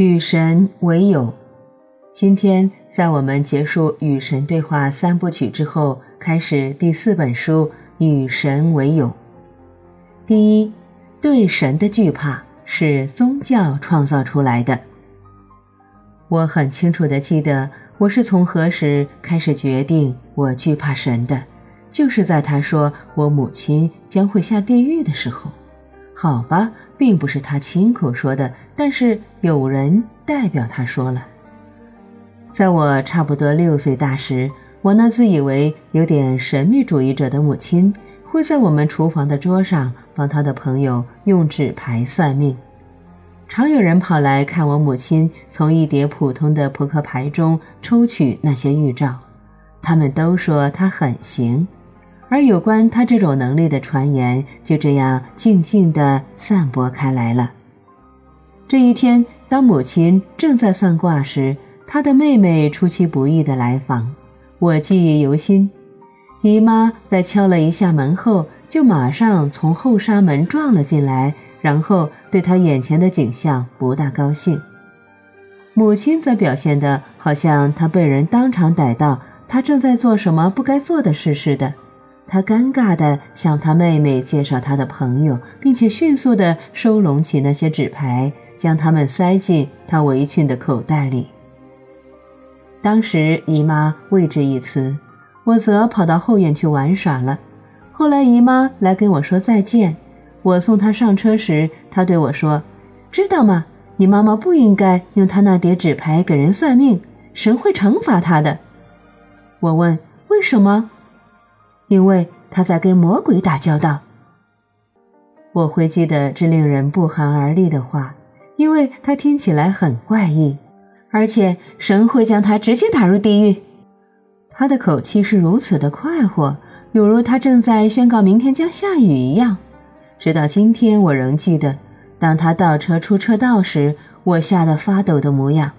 与神为友。今天在我们结束与神对话三部曲之后，开始第四本书《与神为友》。第一，对神的惧怕是宗教创造出来的。我很清楚的记得，我是从何时开始决定我惧怕神的，就是在他说我母亲将会下地狱的时候。好吧，并不是他亲口说的，但是有人代表他说了。在我差不多六岁大时，我那自以为有点神秘主义者的母亲，会在我们厨房的桌上帮他的朋友用纸牌算命。常有人跑来看我母亲从一叠普通的扑克牌中抽取那些预兆，他们都说她很行。而有关她这种能力的传言就这样静静地散播开来了。这一天，当母亲正在算卦时，她的妹妹出其不意地来访，我记忆犹新。姨妈在敲了一下门后，就马上从后纱门撞了进来，然后对她眼前的景象不大高兴。母亲则表现得好像她被人当场逮到，她正在做什么不该做的事似的。她尴尬地向她妹妹介绍她的朋友，并且迅速地收拢起那些纸牌，将它们塞进他围裙的口袋里。当时姨妈未置一词，我则跑到后院去玩耍了。后来姨妈来跟我说再见，我送她上车时，她对我说：“知道吗？你妈妈不应该用她那叠纸牌给人算命，神会惩罚她的。”我问：“为什么？”因为他在跟魔鬼打交道。我会记得这令人不寒而栗的话，因为他听起来很怪异，而且神会将他直接打入地狱。他的口气是如此的快活，犹如他正在宣告明天将下雨一样。直到今天，我仍记得，当他倒车出车道时，我吓得发抖的模样。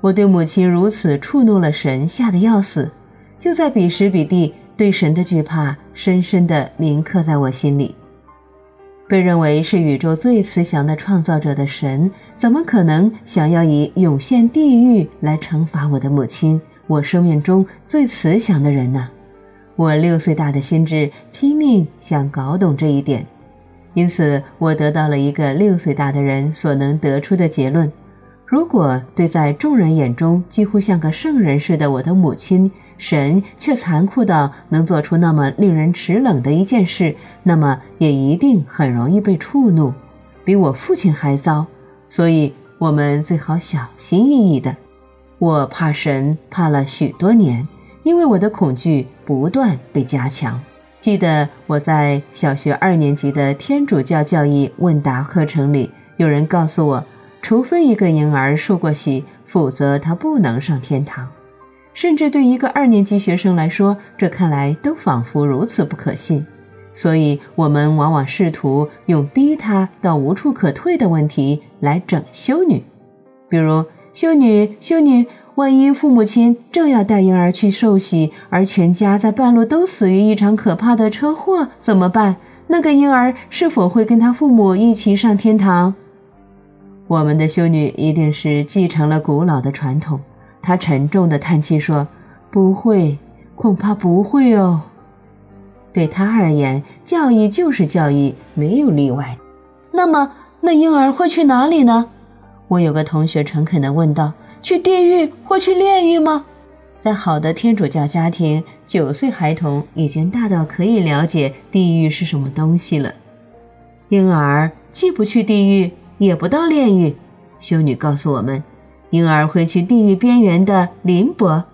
我对母亲如此触怒了神，吓得要死。就在彼时彼地。对神的惧怕深深地铭刻在我心里。被认为是宇宙最慈祥的创造者的神，怎么可能想要以涌现地狱来惩罚我的母亲，我生命中最慈祥的人呢？我六岁大的心智拼命想搞懂这一点，因此我得到了一个六岁大的人所能得出的结论：如果对在众人眼中几乎像个圣人似的我的母亲，神却残酷到能做出那么令人齿冷的一件事，那么也一定很容易被触怒，比我父亲还糟。所以，我们最好小心翼翼的。我怕神，怕了许多年，因为我的恐惧不断被加强。记得我在小学二年级的天主教教义问答课程里，有人告诉我，除非一个婴儿受过洗，否则他不能上天堂。甚至对一个二年级学生来说，这看来都仿佛如此不可信。所以，我们往往试图用逼他到无处可退的问题来整修女。比如，修女，修女，万一父母亲正要带婴儿去受洗，而全家在半路都死于一场可怕的车祸，怎么办？那个婴儿是否会跟他父母一起上天堂？我们的修女一定是继承了古老的传统。他沉重地叹气说：“不会，恐怕不会哦。对他而言，教义就是教义，没有例外。那么，那婴儿会去哪里呢？”我有个同学诚恳地问道：“去地狱或去炼狱吗？”在好的天主教家庭，九岁孩童已经大到可以了解地狱是什么东西了。婴儿既不去地狱，也不到炼狱。修女告诉我们。婴儿会去地狱边缘的林伯，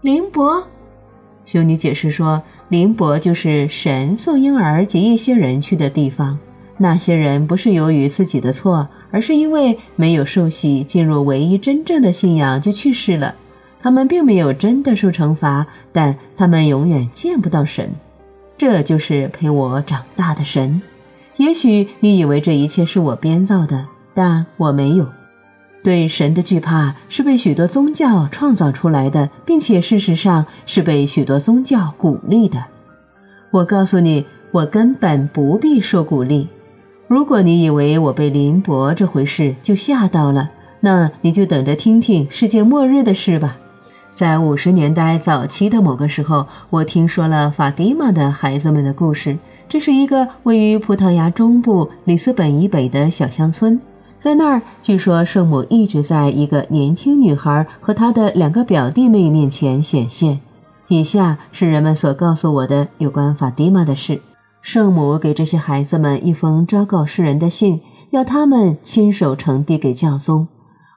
林伯，修女解释说，林伯就是神送婴儿及一些人去的地方。那些人不是由于自己的错，而是因为没有受洗进入唯一真正的信仰就去世了。他们并没有真的受惩罚，但他们永远见不到神。这就是陪我长大的神。也许你以为这一切是我编造的，但我没有。对神的惧怕是被许多宗教创造出来的，并且事实上是被许多宗教鼓励的。我告诉你，我根本不必受鼓励。如果你以为我被林伯这回事就吓到了，那你就等着听听世界末日的事吧。在五十年代早期的某个时候，我听说了法蒂玛的孩子们的故事。这是一个位于葡萄牙中部里斯本以北的小乡村，在那儿，据说圣母一直在一个年轻女孩和她的两个表弟妹面前显现。以下是人们所告诉我的有关法蒂玛的事：圣母给这些孩子们一封昭告世人的信，要他们亲手呈递给教宗，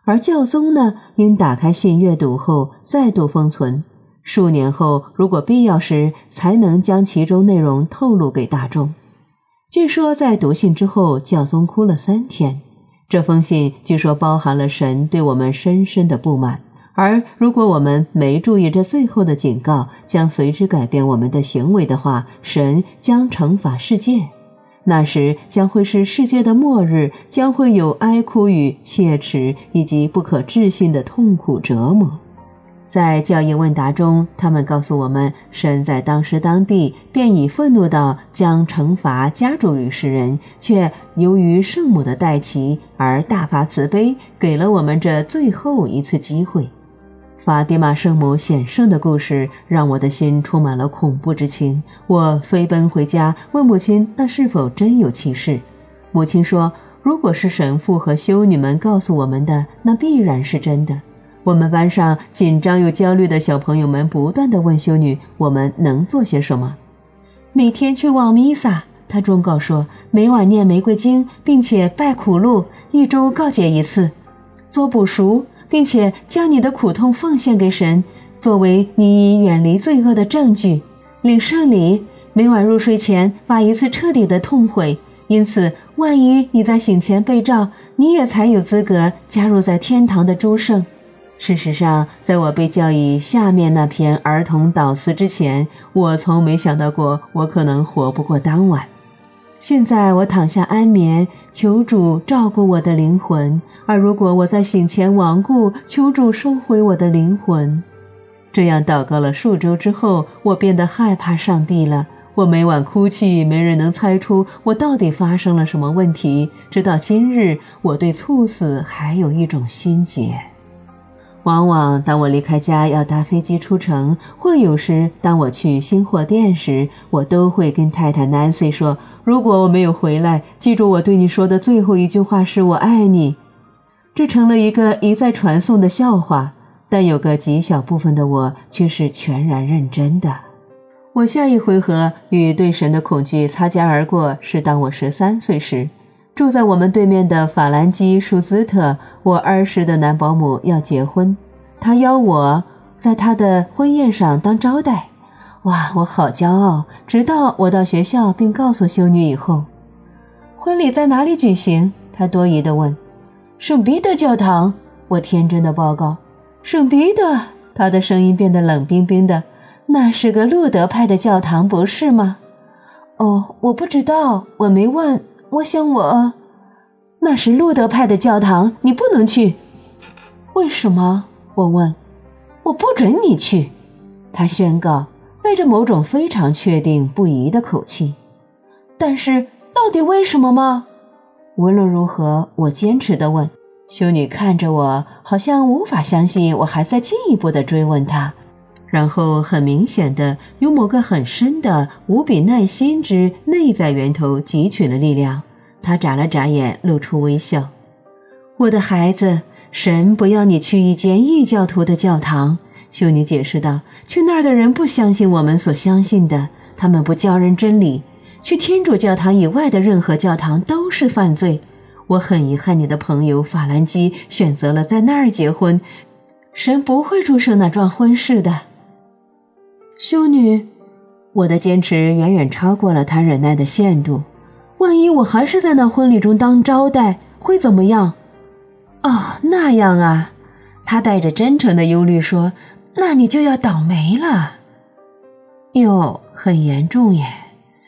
而教宗呢，应打开信阅读后再度封存。数年后，如果必要时，才能将其中内容透露给大众。据说在读信之后，教宗哭了三天。这封信据说包含了神对我们深深的不满，而如果我们没注意这最后的警告，将随之改变我们的行为的话，神将惩罚世界。那时将会是世界的末日，将会有哀哭与切齿，以及不可置信的痛苦折磨。在教义问答中，他们告诉我们，神在当时当地便已愤怒到将惩罚加诸于世人，却由于圣母的代齐而大发慈悲，给了我们这最后一次机会。法蒂玛圣母显圣的故事让我的心充满了恐怖之情。我飞奔回家，问母亲那是否真有其事。母亲说：“如果是神父和修女们告诉我们的，那必然是真的。”我们班上紧张又焦虑的小朋友们不断地问修女：“我们能做些什么？”每天去望弥撒，她忠告说：“每晚念玫瑰经，并且拜苦路，一周告解一次，做补赎，并且将你的苦痛奉献给神，作为你已远离罪恶的证据。领圣礼，每晚入睡前发一次彻底的痛悔。因此，万一你在醒前被召，你也才有资格加入在天堂的诸圣。”事实上，在我被教育下面那篇儿童祷词之前，我从没想到过我可能活不过当晚。现在我躺下安眠，求主照顾我的灵魂；而如果我在醒前亡故，求主收回我的灵魂。这样祷告了数周之后，我变得害怕上帝了。我每晚哭泣，没人能猜出我到底发生了什么问题。直到今日，我对猝死还有一种心结。往往当我离开家要搭飞机出城，或有时当我去新货店时，我都会跟太太 Nancy 说：“如果我没有回来，记住我对你说的最后一句话是我爱你。”这成了一个一再传颂的笑话，但有个极小部分的我却是全然认真的。我下一回合与对神的恐惧擦肩而过，是当我十三岁时。住在我们对面的法兰基·舒兹特，我儿时的男保姆要结婚，他邀我在他的婚宴上当招待。哇，我好骄傲！直到我到学校并告诉修女以后，婚礼在哪里举行？他多疑地问。圣彼得教堂，我天真的报告。圣彼得，他的声音变得冷冰冰的。那是个路德派的教堂，不是吗？哦，我不知道，我没问。我想，我那是路德派的教堂，你不能去。为什么？我问。我不准你去，他宣告，带着某种非常确定不疑的口气。但是，到底为什么吗？无论如何，我坚持地问。修女看着我，好像无法相信我还在进一步的追问她。然后很明显的，有某个很深的、无比耐心之内在源头汲取了力量。他眨了眨眼，露出微笑。我的孩子，神不要你去一间异教徒的教堂。修女解释道：“去那儿的人不相信我们所相信的，他们不教人真理。去天主教堂以外的任何教堂都是犯罪。我很遗憾，你的朋友法兰基选择了在那儿结婚。神不会注射那桩婚事的。”修女，我的坚持远远超过了她忍耐的限度。万一我还是在那婚礼中当招待，会怎么样？啊，那样啊！他带着真诚的忧虑说：“那你就要倒霉了。”哟，很严重耶！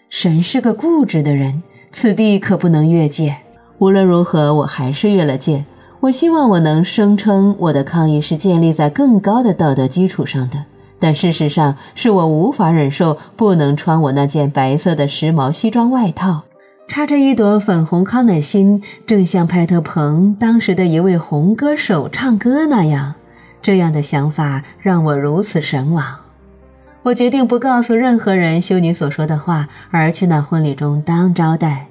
神是个固执的人，此地可不能越界。无论如何，我还是越了界。我希望我能声称我的抗议是建立在更高的道德基础上的。但事实上，是我无法忍受不能穿我那件白色的时髦西装外套。插着一朵粉红康乃馨，正像派特彭当时的一位红歌手唱歌那样。这样的想法让我如此神往。我决定不告诉任何人修女所说的话，而去那婚礼中当招待。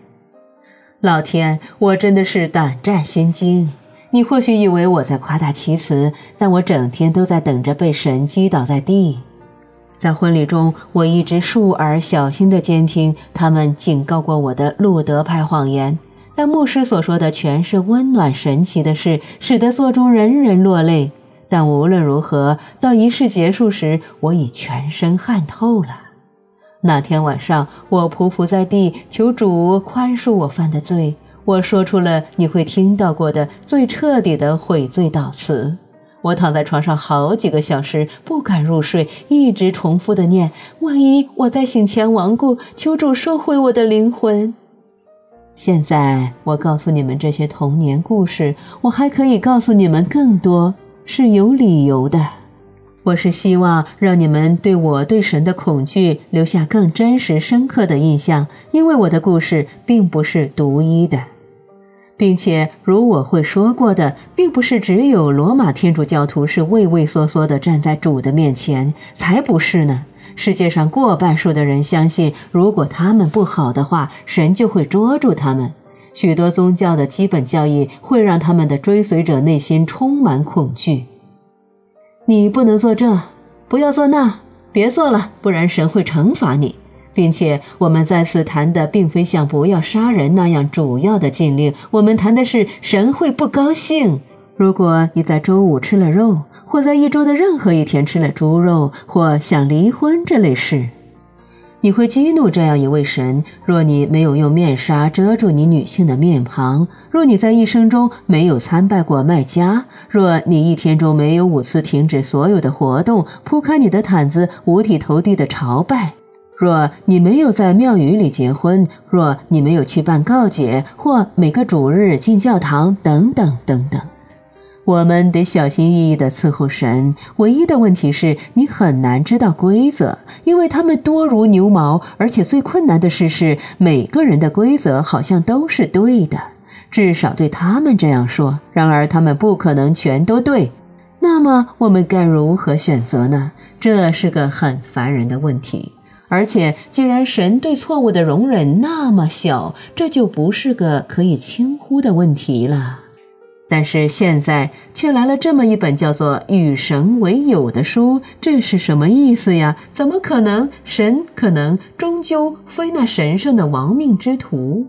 老天，我真的是胆战心惊。你或许以为我在夸大其词，但我整天都在等着被神击倒在地。在婚礼中，我一直竖耳小心地监听他们警告过我的路德派谎言，但牧师所说的全是温暖神奇的事，使得座中人人落泪。但无论如何，到仪式结束时，我已全身汗透了。那天晚上，我匍匐在地，求主宽恕我犯的罪。我说出了你会听到过的最彻底的悔罪祷词。我躺在床上好几个小时，不敢入睡，一直重复的念：万一我在醒前亡故，求主收回我的灵魂。现在我告诉你们这些童年故事，我还可以告诉你们更多，是有理由的。我是希望让你们对我对神的恐惧留下更真实深刻的印象，因为我的故事并不是独一的。并且，如我会说过的，并不是只有罗马天主教徒是畏畏缩缩地站在主的面前，才不是呢。世界上过半数的人相信，如果他们不好的话，神就会捉住他们。许多宗教的基本教义会让他们的追随者内心充满恐惧。你不能做这，不要做那，别做了，不然神会惩罚你。并且我们再次谈的并非像不要杀人那样主要的禁令，我们谈的是神会不高兴。如果你在周五吃了肉，或在一周的任何一天吃了猪肉，或想离婚这类事，你会激怒这样一位神。若你没有用面纱遮住你女性的面庞，若你在一生中没有参拜过麦加，若你一天中没有五次停止所有的活动，铺开你的毯子，五体投地的朝拜。若你没有在庙宇里结婚，若你没有去办告解，或每个主日进教堂，等等等等，我们得小心翼翼地伺候神。唯一的问题是你很难知道规则，因为他们多如牛毛。而且最困难的事是，每个人的规则好像都是对的，至少对他们这样说。然而他们不可能全都对。那么我们该如何选择呢？这是个很烦人的问题。而且，既然神对错误的容忍那么小，这就不是个可以轻忽的问题了。但是现在却来了这么一本叫做《与神为友》的书，这是什么意思呀？怎么可能？神可能终究非那神圣的亡命之徒。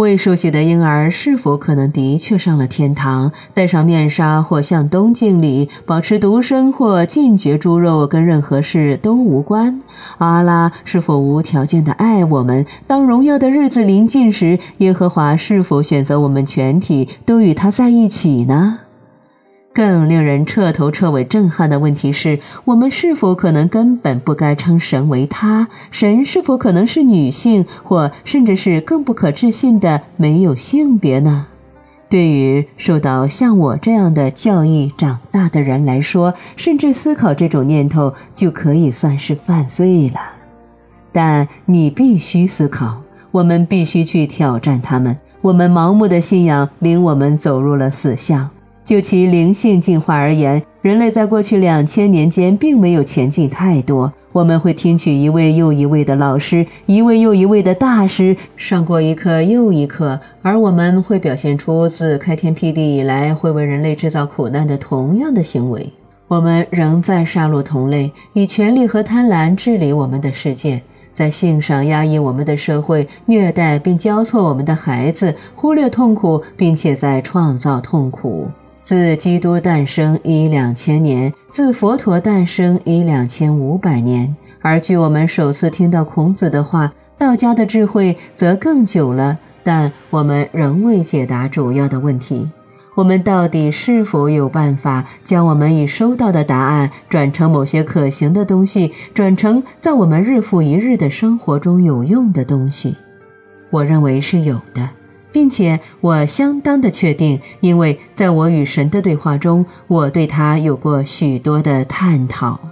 未受洗的婴儿是否可能的确上了天堂？戴上面纱或向东敬礼，保持独身或禁绝猪肉，跟任何事都无关。阿拉是否无条件的爱我们？当荣耀的日子临近时，耶和华是否选择我们全体都与他在一起呢？更令人彻头彻尾震撼的问题是：我们是否可能根本不该称神为他？神是否可能是女性，或甚至是更不可置信的没有性别呢？对于受到像我这样的教义长大的人来说，甚至思考这种念头就可以算是犯罪了。但你必须思考，我们必须去挑战他们。我们盲目的信仰领我们走入了死巷。就其灵性进化而言，人类在过去两千年间并没有前进太多。我们会听取一位又一位的老师，一位又一位的大师，上过一课又一课，而我们会表现出自开天辟地以来会为人类制造苦难的同样的行为。我们仍在杀戮同类，以权力和贪婪治理我们的世界，在性上压抑我们的社会，虐待并交错我们的孩子，忽略痛苦，并且在创造痛苦。自基督诞生一两千年，自佛陀诞生一两千五百年，而据我们首次听到孔子的话，道家的智慧则更久了。但我们仍未解答主要的问题：我们到底是否有办法将我们已收到的答案转成某些可行的东西，转成在我们日复一日的生活中有用的东西？我认为是有的。并且我相当的确定，因为在我与神的对话中，我对他有过许多的探讨。